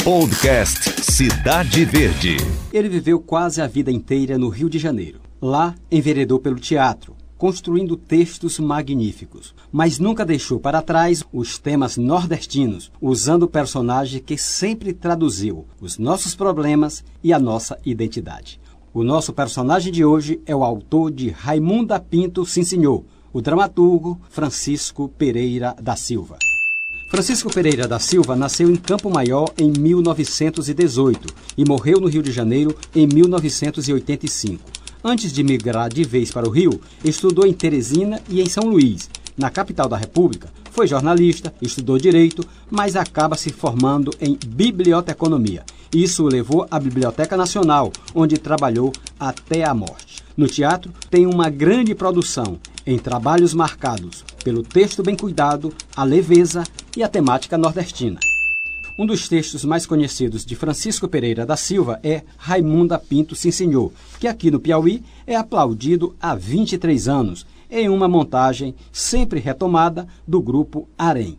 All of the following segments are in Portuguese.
Podcast Cidade Verde. Ele viveu quase a vida inteira no Rio de Janeiro. Lá, enveredou pelo teatro, construindo textos magníficos, mas nunca deixou para trás os temas nordestinos, usando o personagem que sempre traduziu os nossos problemas e a nossa identidade. O nosso personagem de hoje é o autor de Raimunda Pinto Sim Senhor, o dramaturgo Francisco Pereira da Silva. Francisco Pereira da Silva nasceu em Campo Maior em 1918 e morreu no Rio de Janeiro em 1985. Antes de migrar de vez para o Rio, estudou em Teresina e em São Luís. Na capital da República, foi jornalista, estudou direito, mas acaba se formando em biblioteconomia. Isso o levou à Biblioteca Nacional, onde trabalhou até a morte. No teatro, tem uma grande produção em trabalhos marcados pelo texto bem cuidado, a leveza e a temática nordestina. Um dos textos mais conhecidos de Francisco Pereira da Silva é Raimunda Pinto Sim Senhor, que aqui no Piauí é aplaudido há 23 anos, em uma montagem sempre retomada do grupo Arém.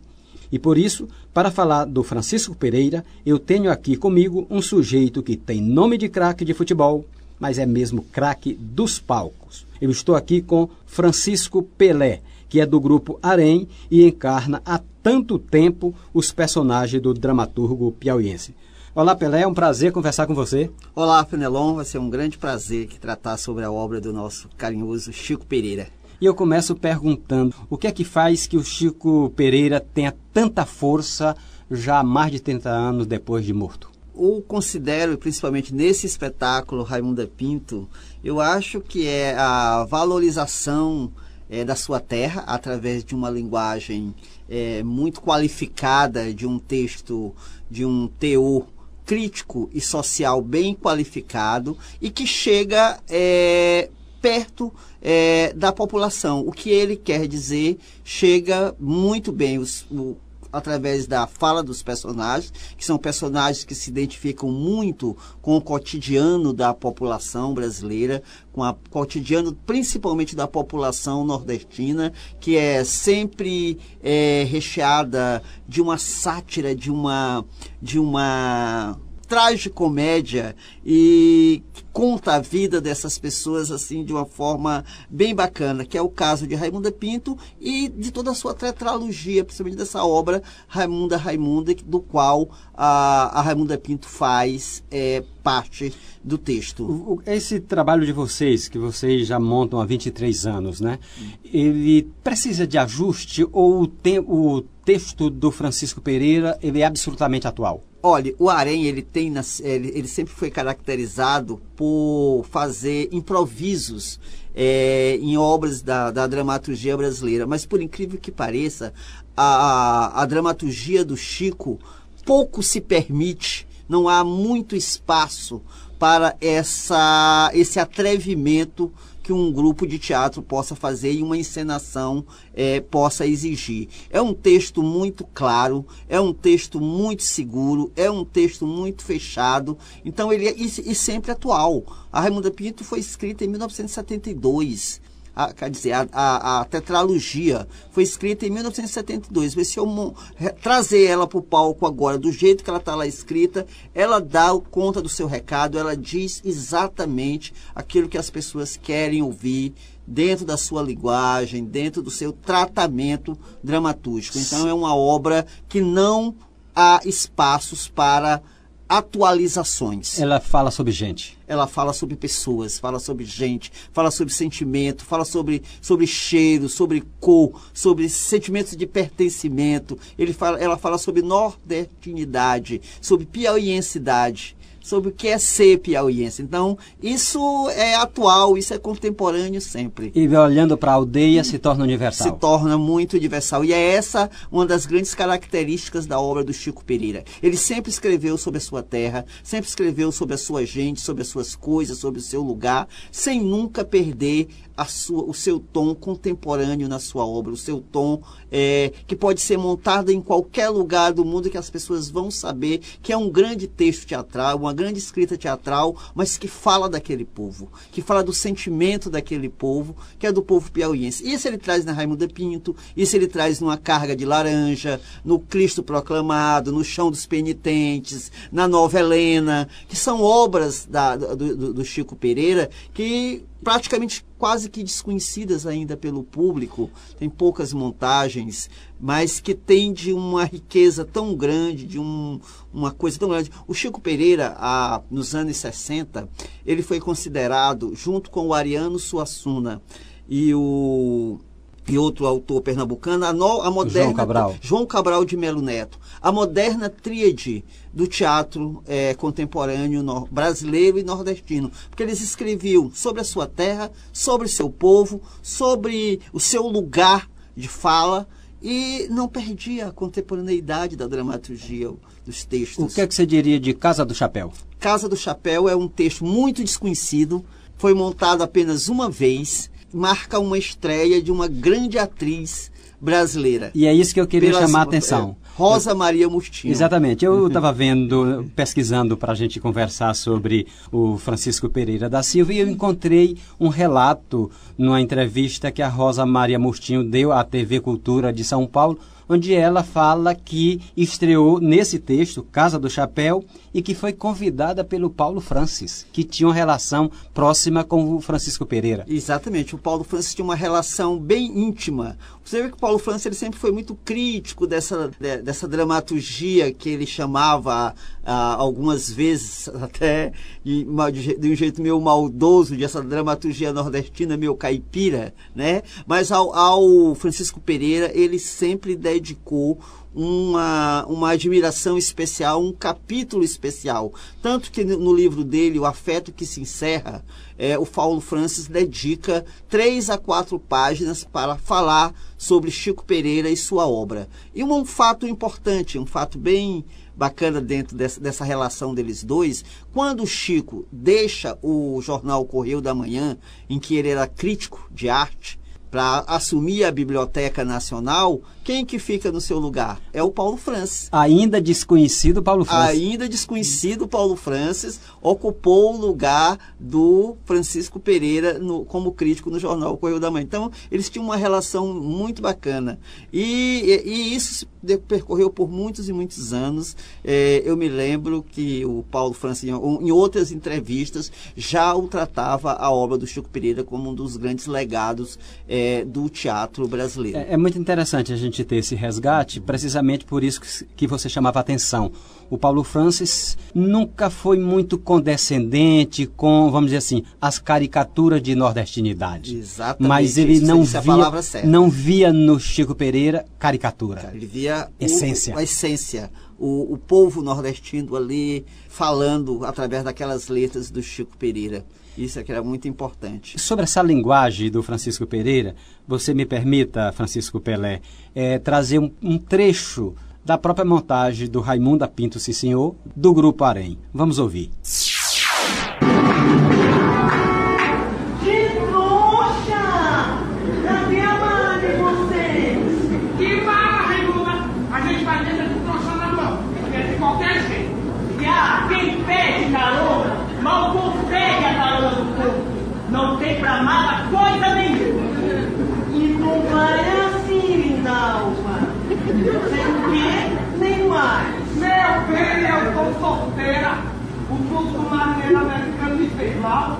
E por isso, para falar do Francisco Pereira, eu tenho aqui comigo um sujeito que tem nome de craque de futebol, mas é mesmo craque dos palcos. Eu estou aqui com Francisco Pelé, que é do grupo Arém e encarna há tanto tempo os personagens do dramaturgo piauiense. Olá, Pelé, é um prazer conversar com você. Olá, Fenelon, vai ser um grande prazer que tratar sobre a obra do nosso carinhoso Chico Pereira. E eu começo perguntando o que é que faz que o Chico Pereira tenha tanta força já há mais de 30 anos depois de morto? Eu considero, principalmente nesse espetáculo Raimunda Pinto, eu acho que é a valorização é, da sua terra através de uma linguagem é, muito qualificada, de um texto, de um teor crítico e social bem qualificado e que chega é, perto é, da população. O que ele quer dizer chega muito bem. Os, o, através da fala dos personagens, que são personagens que se identificam muito com o cotidiano da população brasileira, com o cotidiano principalmente da população nordestina, que é sempre é, recheada de uma sátira, de uma de uma tragicomédia e conta a vida dessas pessoas assim de uma forma bem bacana, que é o caso de Raimunda Pinto e de toda a sua tetralogia, principalmente dessa obra Raimunda Raimunda, do qual a, a Raimunda Pinto faz é, parte do texto. Esse trabalho de vocês, que vocês já montam há 23 anos, né? Ele precisa de ajuste ou o, te, o texto do Francisco Pereira ele é absolutamente atual? Olha, o Arém, ele tem, ele, ele sempre foi caracterizado por fazer improvisos é, em obras da, da dramaturgia brasileira. Mas, por incrível que pareça, a, a dramaturgia do Chico pouco se permite, não há muito espaço para essa, esse atrevimento que um grupo de teatro possa fazer e uma encenação é, possa exigir. É um texto muito claro, é um texto muito seguro, é um texto muito fechado, então ele é e, e sempre atual. A Raimunda Pinto foi escrita em 1972 a, quer dizer, a, a, a, tetralogia foi escrita em 1972. Mas se eu trazer ela para o palco agora, do jeito que ela está lá escrita, ela dá conta do seu recado, ela diz exatamente aquilo que as pessoas querem ouvir dentro da sua linguagem, dentro do seu tratamento dramatúrgico. Então é uma obra que não há espaços para atualizações. Ela fala sobre gente. Ela fala sobre pessoas, fala sobre gente, fala sobre sentimento, fala sobre, sobre cheiro, sobre cor, sobre sentimentos de pertencimento. Ele fala, ela fala sobre nordestinidade, sobre piauiensidade sobre o que é ser piauiense. Então, isso é atual, isso é contemporâneo sempre. E olhando para a aldeia se torna universal. Se torna muito universal. E é essa uma das grandes características da obra do Chico Pereira. Ele sempre escreveu sobre a sua terra, sempre escreveu sobre a sua gente, sobre suas coisas, sobre o seu lugar, sem nunca perder a sua, o seu tom contemporâneo na sua obra, o seu tom é, que pode ser montado em qualquer lugar do mundo que as pessoas vão saber que é um grande texto teatral, uma grande escrita teatral, mas que fala daquele povo, que fala do sentimento daquele povo, que é do povo piauiense. Isso ele traz na Raimundo Pinto, isso ele traz numa carga de laranja, no Cristo proclamado, no Chão dos Penitentes, na Nova Helena, que são obras da, do, do Chico Pereira que praticamente quase que desconhecidas ainda pelo público, tem poucas montagens, mas que tem de uma riqueza tão grande, de um, uma coisa tão grande. O Chico Pereira, a, nos anos 60, ele foi considerado, junto com o Ariano Suassuna e o e outro autor pernambucano, a, no, a moderna João Cabral. João Cabral de Melo Neto, a moderna tríade do teatro é, contemporâneo no, brasileiro e nordestino, porque eles escreviam sobre a sua terra, sobre o seu povo, sobre o seu lugar de fala e não perdia a contemporaneidade da dramaturgia dos textos. O que é que você diria de Casa do Chapéu? Casa do Chapéu é um texto muito desconhecido, foi montado apenas uma vez marca uma estreia de uma grande atriz brasileira. E é isso que eu queria Pela, chamar a atenção. É, Rosa Maria Mustinho. Exatamente. Eu estava vendo, pesquisando para a gente conversar sobre o Francisco Pereira da Silva e eu encontrei um relato numa entrevista que a Rosa Maria Mustinho deu à TV Cultura de São Paulo onde ela fala que estreou nesse texto, Casa do Chapéu, e que foi convidada pelo Paulo Francis, que tinha uma relação próxima com o Francisco Pereira. Exatamente, o Paulo Francis tinha uma relação bem íntima. Você vê que o Paulo Francis ele sempre foi muito crítico dessa, dessa dramaturgia que ele chamava ah, algumas vezes até de, de, um jeito meio maldoso, dessa dramaturgia nordestina meio caipira, né? Mas ao, ao Francisco Pereira ele sempre dedicou uma, uma admiração especial, um capítulo especial. Tanto que no, livro dele, O Afeto que se Encerra, é, o Paulo Francis dedica três a quatro páginas para falar sobre Chico Pereira e sua obra. E um, um fato importante, um fato bem bacana dentro dessa, dessa relação deles dois, quando o Chico deixa o jornal Correio da Manhã, em que ele era crítico de arte, para assumir a Biblioteca Nacional, quem que fica no seu lugar? É o Paulo Francis. Ainda desconhecido Paulo Francis. Ainda desconhecido Paulo Francis ocupou o lugar do Francisco Pereira no, como crítico no jornal Correio da Manhã. Então, eles tinham uma relação muito bacana. E, e, e isso percorreu por muitos e muitos anos. É, eu me lembro que o Paulo Francis, em outras entrevistas, já o tratava a obra do Chico Pereira como um dos grandes legados é, do teatro brasileiro. É, é, muito interessante a gente ter esse resgate, precisamente por isso que, que você chamava a atenção. O Paulo Francis nunca foi muito condescendente com, vamos dizer assim, as caricaturas de nordestinidade. Exatamente. Mas ele não via, não via no Chico Pereira caricatura. Ele via essência. O, a essência. O, o povo nordestino ali falando através daquelas letras do Chico Pereira. Isso é que era muito importante. Sobre essa linguagem do Francisco Pereira, você me permita, Francisco Pelé, é, trazer um, um trecho da própria montagem do Raimundo Pinto Sim Senhor, do Grupo Arém. Vamos ouvir. mal consegue a carona do povo. Não tem pra nada coisa nenhuma. E não vai assim, Lindalva. Sem o quê, nem mais. Meu bem, eu tô solteira. O curso do marinheiro americano me fez mal.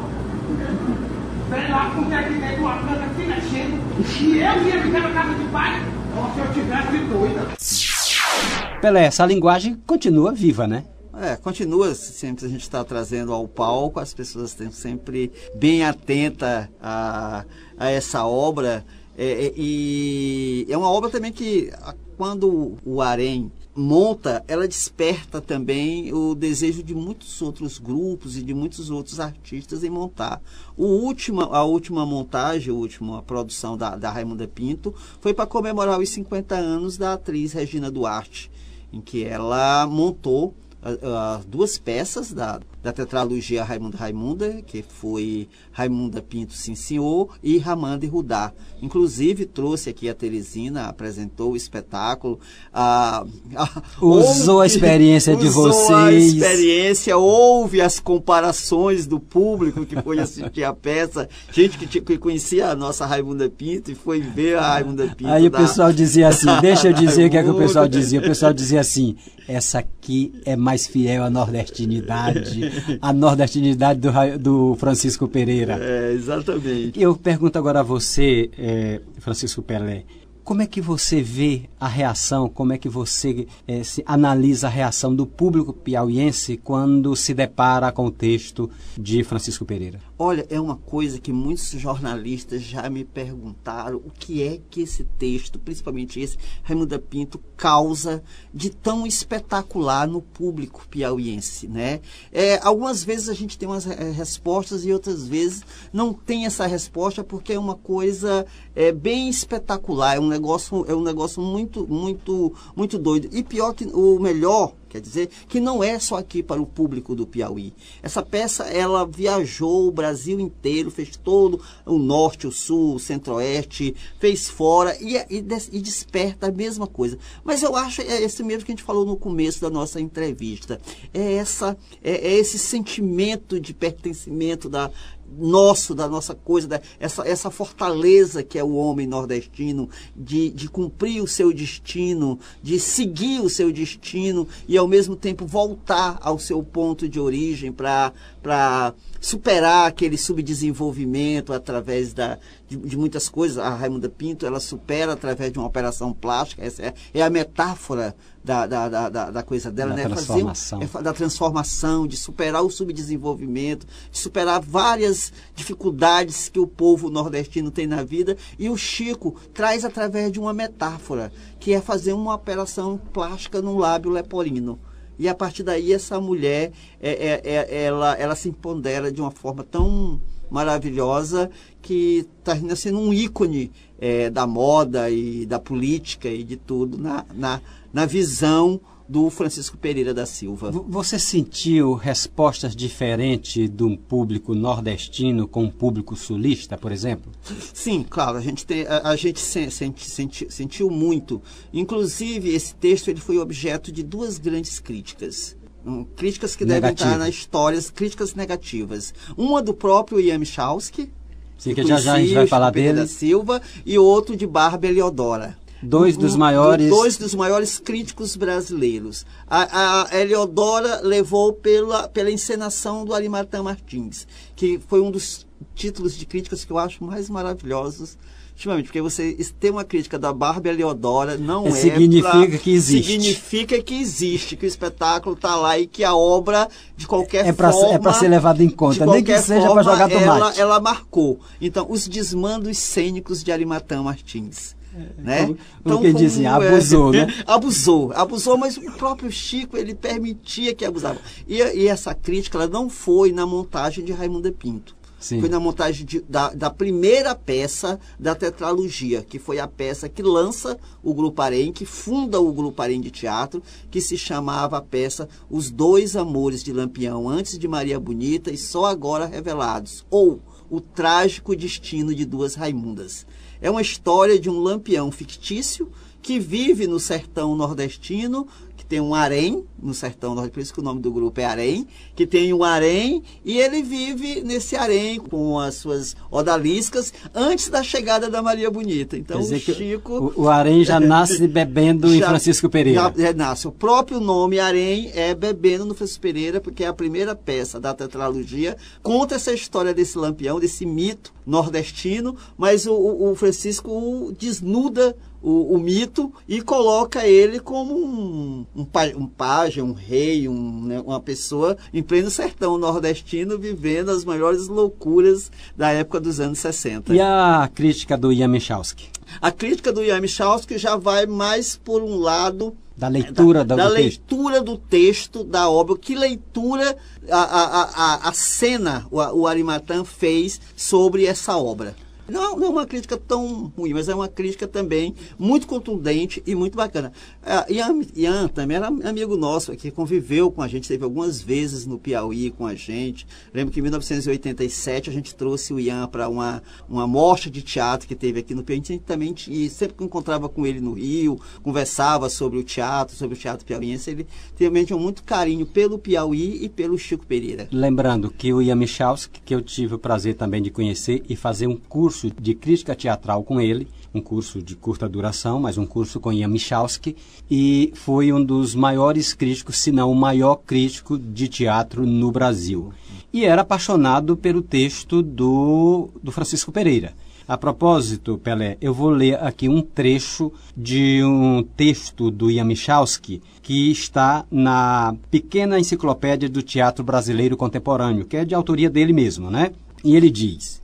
Sei lá com que é que tem uma planta se mexendo. E eu ia ficar na casa de pai. Ou se eu tivesse doida. Pelé, essa linguagem continua viva, né? É, continua sempre a gente está trazendo ao palco, as pessoas estão sempre bem atentas a, a essa obra. É, é, e é uma obra também que, quando o Arém monta, ela desperta também o desejo de muitos outros grupos e de muitos outros artistas em montar. O última, a última montagem, a última produção da, da Raimunda Pinto foi para comemorar os 50 anos da atriz Regina Duarte, em que ela montou as duas peças da, da tetralogia Raimundo Raimunda, que foi Raimunda Pinto Sim Senhor e Ramanda e Rudá. Inclusive trouxe aqui a Teresina, apresentou o espetáculo. A, a, usou ouve, a experiência de usou vocês. a experiência, ouve as comparações do público que foi assistir a peça, gente que, que conhecia a nossa Raimunda Pinto e foi ver a Raimunda Pinto. Aí da, o pessoal dizia assim, deixa eu dizer o que é que o pessoal dizia. O pessoal dizia assim, essa aqui é mais fiel à nordestinidade, à nordestinidade do, do Francisco Pereira. É, exatamente. Eu pergunto agora a você, é, Francisco Pelé, como é que você vê a reação, como é que você é, analisa a reação do público piauiense quando se depara com o texto de Francisco Pereira? Olha, é uma coisa que muitos jornalistas já me perguntaram o que é que esse texto, principalmente esse, Raimundo Pinto, causa de tão espetacular no público piauiense, né? É, algumas vezes a gente tem umas é, respostas e outras vezes não tem essa resposta porque é uma coisa é, bem espetacular, é um negócio, é um negócio muito, muito, muito doido. E pior que o melhor Quer dizer que não é só aqui para o público do Piauí. Essa peça ela viajou o Brasil inteiro, fez todo o norte, o sul, o centro-oeste, fez fora e, e, e, desperta a mesma coisa. Mas eu acho é esse mesmo que a gente falou no começo da nossa entrevista. É essa é, é esse sentimento de pertencimento da, nosso, da nossa coisa, da, essa, essa fortaleza que é o homem nordestino, de, de cumprir o seu destino, de seguir o seu destino e ao mesmo tempo voltar ao seu ponto de origem para superar aquele subdesenvolvimento através da, de, de, muitas coisas. A Raimunda Pinto, ela supera através de uma operação plástica, essa é, é a metáfora da, da, da, da coisa dela, da né? Transformação. Fazer, é, da transformação, de superar o subdesenvolvimento, de superar várias dificuldades que o povo nordestino tem na vida. E o Chico traz através de uma metáfora, que é fazer uma operação plástica no lábio leporino. E a partir daí essa mulher, é, é, é, ela, ela se empodera de uma forma tão maravilhosa que está sendo um ícone é, da moda e da política e de tudo na, na, na visão do Francisco Pereira da Silva. Você sentiu respostas diferentes de um público nordestino com um público sulista, por exemplo? Sim, claro, a gente, tem, a, a gente sente, sentiu muito. Inclusive, esse texto ele foi objeto de duas grandes críticas. Um, críticas que devem estar na história, críticas negativas. Uma do próprio Ian Michalski, Sim, que já já a gente vai falar dele. Da Silva, e outro de Barba Eliodora. Dois dos maiores. Dois dos maiores críticos brasileiros. A, a Eliodora levou pela, pela encenação do Arimatã Martins, que foi um dos títulos de críticas que eu acho mais maravilhosos ultimamente, porque você ter uma crítica da Barbie Eliodora não é, é significa pra, que existe. Significa que existe, que o espetáculo está lá e que a obra, de qualquer é pra, forma. É para ser levado em conta, nem que seja para jogar tomate. Ela, ela marcou. Então, os desmandos cênicos de Arimatã Martins. Né? Então, que dizem, abusou, é, né? abusou, abusou, mas o próprio Chico ele permitia que abusava. E, e essa crítica ela não foi na montagem de Raimundo Pinto. Sim. Foi na montagem de, da, da, primeira peça da tetralogia, que foi a peça que lança o Grupo Arém, que funda o Grupo Arém de Teatro, que se chamava a peça Os Dois Amores de Lampião, antes de Maria Bonita e só agora revelados, ou O Trágico Destino de Duas Raimundas. É uma história de um lampião fictício que vive no sertão nordestino, que tem um harém no sertão, por isso que o nome do grupo é harém, que tem um harém e ele vive nesse harém com as suas odaliscas antes da chegada da Maria Bonita. Então o Chico... O, o harém já nasce bebendo já, em Francisco Pereira. Já, já nasce. O próprio nome harém é bebendo no Francisco Pereira, porque é a primeira peça da tetralogia, conta essa história desse lampião, desse mito nordestino, mas o, o Francisco desnuda o, o, mito e coloca ele como um, um, um pajem, um rei, um, né, uma pessoa em pleno sertão nordestino vivendo as maiores loucuras da época dos anos 60. E a crítica do Ian Michalski? A crítica do Ian Michalski já vai mais por um lado da leitura da, do, da do leitura texto. do texto da obra, que leitura a, a, a, a cena o, o Arimatã fez sobre essa obra. Não, não é uma crítica tão ruim, mas é uma crítica também muito contundente e muito bacana. Uh, Ian, Ian também era amigo nosso aqui, conviveu com a gente, teve algumas vezes no Piauí com a gente. Lembro que em 1987 a gente trouxe o Ian para uma, uma mostra de teatro que teve aqui no Piauí. A gente também, e sempre que encontrava com ele no Rio, conversava sobre o teatro, sobre o teatro piauiense, ele também tinha muito carinho pelo Piauí e pelo Chico Pereira. Lembrando que o Ian Michalski, que eu tive o prazer também de conhecer e fazer um curso de crítica teatral com ele, um curso de curta duração, mas um curso com Ian Michalski, e foi um dos maiores críticos, se não o maior crítico de teatro no Brasil. E era apaixonado pelo texto do, do Francisco Pereira. A propósito, Pelé, eu vou ler aqui um trecho de um texto do Ian Michalski que está na pequena enciclopédia do teatro brasileiro contemporâneo, que é de autoria dele mesmo, né? E ele diz: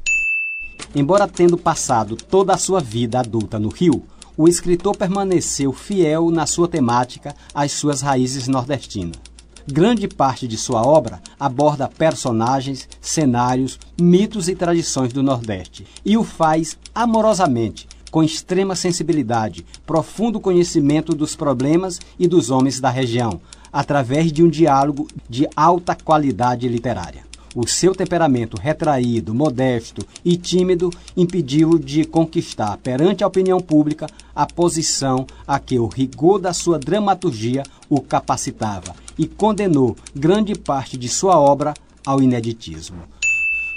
Embora tendo passado toda a sua vida adulta no Rio, o escritor permaneceu fiel na sua temática às suas raízes nordestinas. Grande parte de sua obra aborda personagens, cenários, mitos e tradições do Nordeste e o faz amorosamente, com extrema sensibilidade, profundo conhecimento dos problemas e dos homens da região, através de um diálogo de alta qualidade literária. O seu temperamento retraído, modesto e tímido impediu-o de conquistar perante a opinião pública a posição a que o rigor da sua dramaturgia o capacitava e condenou grande parte de sua obra ao ineditismo.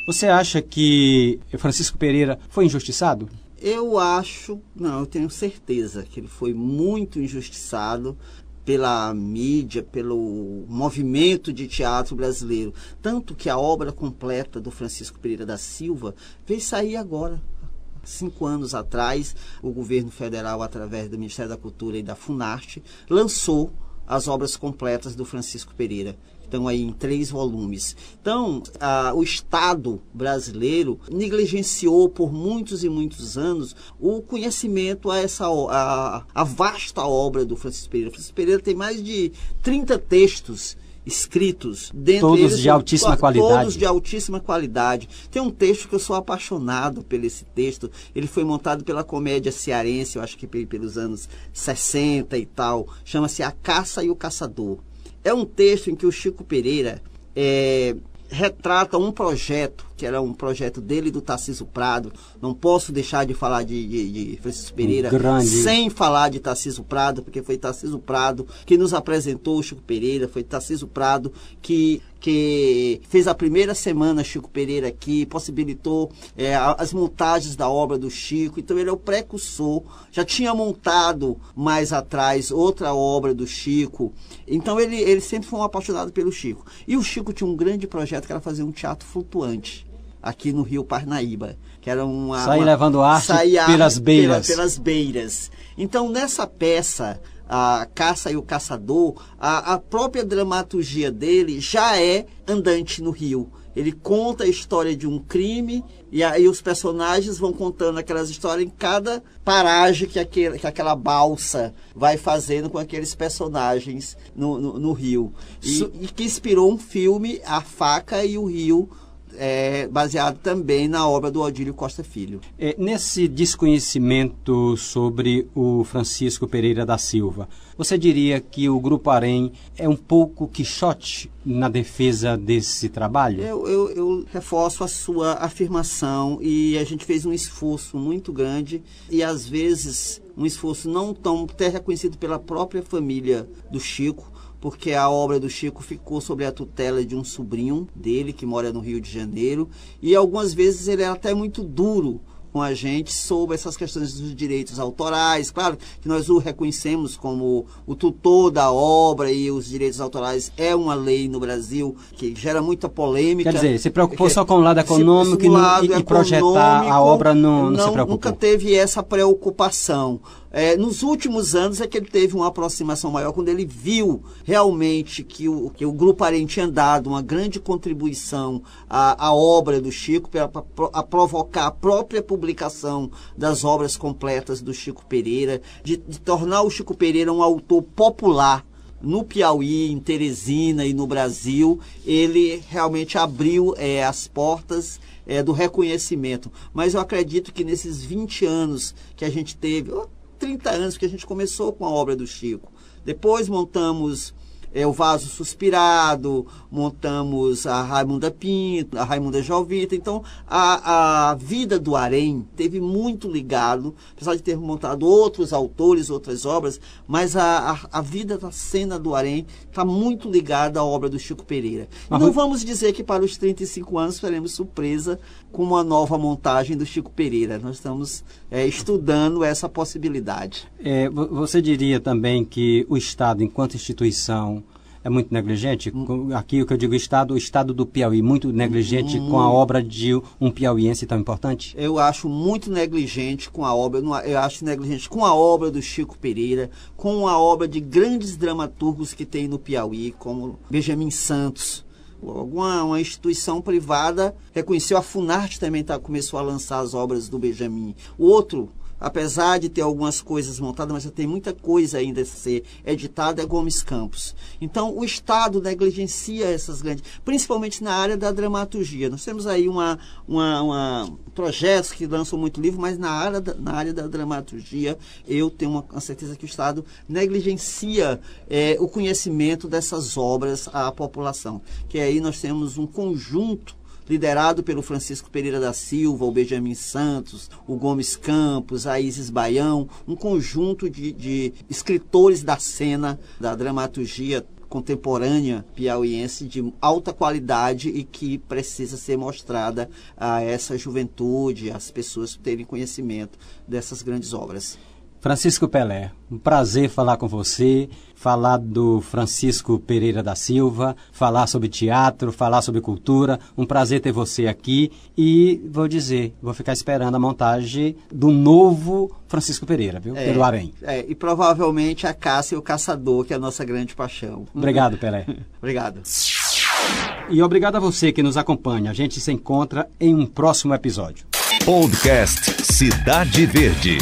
Você acha que Francisco Pereira foi injustiçado? Eu acho, não, eu tenho certeza que ele foi muito injustiçado pela mídia, pelo movimento de teatro brasileiro. Tanto que a obra completa do Francisco Pereira da Silva veio sair agora. Cinco anos atrás, o governo federal, através do Ministério da Cultura e da Funarte, lançou as obras completas do Francisco Pereira estão aí em três volumes. Então, o Estado brasileiro negligenciou por muitos e muitos anos o conhecimento a essa a, a vasta obra do Francisco Pereira. Francisco Pereira tem mais de 30 textos escritos dentro todos eles, de altíssima qualidade. todos de altíssima qualidade. Tem um texto que eu sou apaixonado por esse texto. Ele foi montado pela comédia cearense eu acho que pelos anos 60 e tal. Chama-se a caça e o caçador é um texto em que o Chico Pereira é, retrata um projeto, que era um projeto dele e do Tarcísio Prado. Não posso deixar de falar de, de, de Francisco Pereira um sem falar de Tarcísio Prado, porque foi Tarcísio Prado que nos apresentou o Chico Pereira, foi Tarcísio Prado que que fez a primeira semana Chico Pereira aqui, possibilitou é, as montagens da obra do Chico, então ele é o precursor, já tinha montado mais atrás outra obra do Chico, então ele, ele sempre foi um apaixonado pelo Chico. E o Chico tinha um grande projeto que era fazer um teatro flutuante aqui no Rio Parnaíba, que era uma... Sair levando arte pelas beiras. pelas beiras. Então, nessa peça, a Caça e o Caçador, a, a própria dramaturgia dele já é andante no rio. Ele conta a história de um crime e aí os personagens vão contando aquelas histórias em cada paragem que, aquele, que aquela balsa vai fazendo com aqueles personagens no, no, no rio. E, e, que inspirou um filme, A Faca e o Rio, é, baseado também na obra do Odílio Costa Filho. É, nesse desconhecimento sobre o Francisco Pereira da Silva, você diria que o Grupo Arém é um pouco quixote na defesa desse trabalho? Eu, eu, eu reforço a sua afirmação e a gente fez um esforço muito grande e às vezes um esforço não tão até reconhecido pela própria família do Chico, porque a obra do Chico ficou sob a tutela de um sobrinho dele que mora no Rio de Janeiro e algumas vezes ele era até muito duro com a gente sobre essas questões dos direitos autorais. Claro que nós o reconhecemos como o tutor da obra e os direitos autorais é uma lei no Brasil que gera muita polêmica. Quer dizer, se preocupou só com o lado econômico lado e, e projetar a obra não, não, não se preocupou? Nunca teve essa preocupação. É, nos últimos anos é que ele teve uma aproximação maior, quando ele viu realmente que o, que o Grupo Arém tinha dado uma grande contribuição à, à obra do Chico, para provocar a própria publicação das obras completas do Chico Pereira, de, de tornar o Chico Pereira um autor popular no Piauí, em Teresina e no Brasil, ele realmente abriu é, as portas é, do reconhecimento. Mas eu acredito que nesses 20 anos que a gente teve, 30 anos que a gente começou com a obra do Chico, depois montamos é, o Vaso Suspirado, montamos a Raimunda Pinto, a Raimunda Jovita. Então, a, a vida do Arém teve muito ligado, apesar de ter montado outros autores, outras obras, mas a, a, a vida da cena do Arém está muito ligada à obra do Chico Pereira. Não vamos dizer que para os 35 anos teremos surpresa com uma nova montagem do Chico Pereira. Nós estamos é, estudando essa possibilidade. É, você diria também que o Estado, enquanto instituição, é muito negligente? Hum. Aqui o que eu digo, Estado, o Estado do Piauí, muito negligente com a obra de um piauiense tão importante? Eu acho muito negligente com a obra, eu acho negligente com a obra do Chico Pereira, com a obra de grandes dramaturgos que tem no Piauí, como Benjamin Santos, alguma uma instituição privada reconheceu, a Funarte também tá, começou a lançar as obras do Benjamin. O outro, apesar de ter algumas coisas montadas, mas já tem muita coisa ainda a ser editada, é Gomes Campos. Então, o Estado negligencia essas grandes, principalmente na área da dramaturgia. Nós temos aí uma, uma, uma projetos que lançam muito livro, mas na área da, na área da dramaturgia, eu tenho uma, certeza que o Estado negligencia é, o conhecimento dessas obras à população. Que aí nós temos um conjunto liderado pelo Francisco Pereira da Silva, o Benjamin Santos, o Gomes Campos, a Isis Baião, um conjunto de, de escritores da cena da dramaturgia contemporânea piauiense de alta qualidade e que precisa ser mostrada a essa juventude, às pessoas terem conhecimento dessas grandes obras. Francisco Pelé, um prazer falar com você, falar do Francisco Pereira da Silva, falar sobre teatro, falar sobre cultura. Um prazer ter você aqui e vou dizer, vou ficar esperando a montagem do novo Francisco Pereira, viu? É, Pelo Arém. É, e provavelmente a caça e o caçador, que é a nossa grande paixão. Obrigado, Pelé. obrigado. E obrigado a você que nos acompanha. A gente se encontra em um próximo episódio. Podcast Cidade Verde.